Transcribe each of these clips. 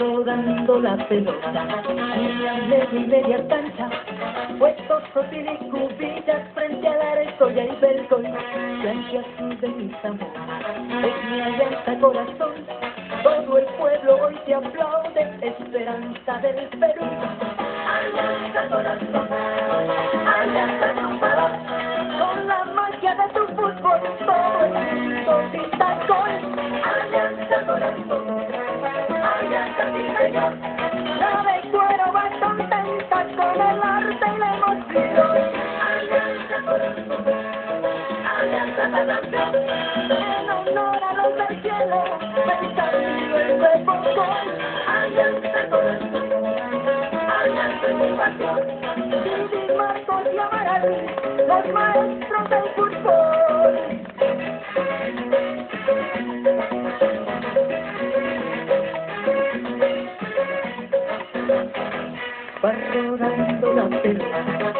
rodando la pelota, media y media cancha, puestos Sotil y cubillas frente al arco y ahí ve el gol, blanco azul de mis amores, es mi alianza corazón, todo el pueblo hoy te aplaude, esperanza del Perú. Alianza corazón, la de cuero va contenta con el arte y la emoción. Alianza corazón, alianza la nación, en honor a los del cielo, pensando el nuevo gol. Alianza corazón, alianza mi pasión, Va rodando la pelota,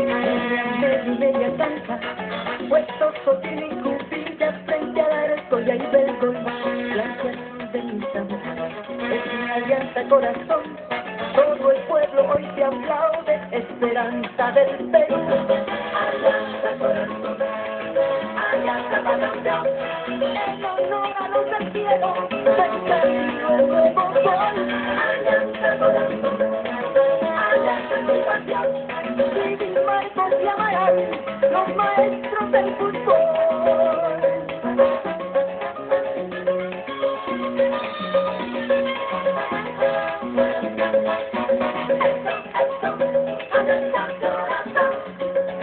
y media cancha, puestos Sotil y cubillas frente al arco y ahí ve el gol, azul de mis amores, es mi alianza corazón, todo el pueblo hoy te aplaude, esperanza del Perú. Alianza corazón, alianza balonceón, en honor a los del cielo, alianza mi pasión, Didi, Marcos y Amaral, los maestros del fútbol.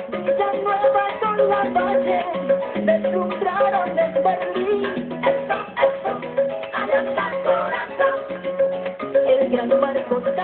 Villanueva con la valle, deslumbraron en Berlín.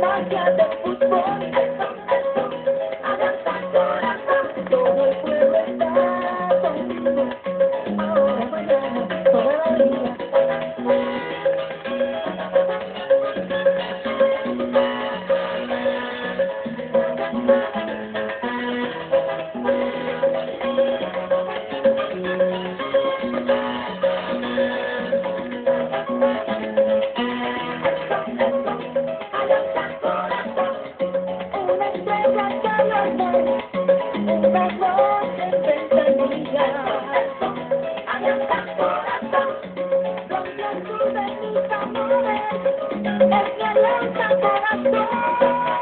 con la es mi alianza corazón.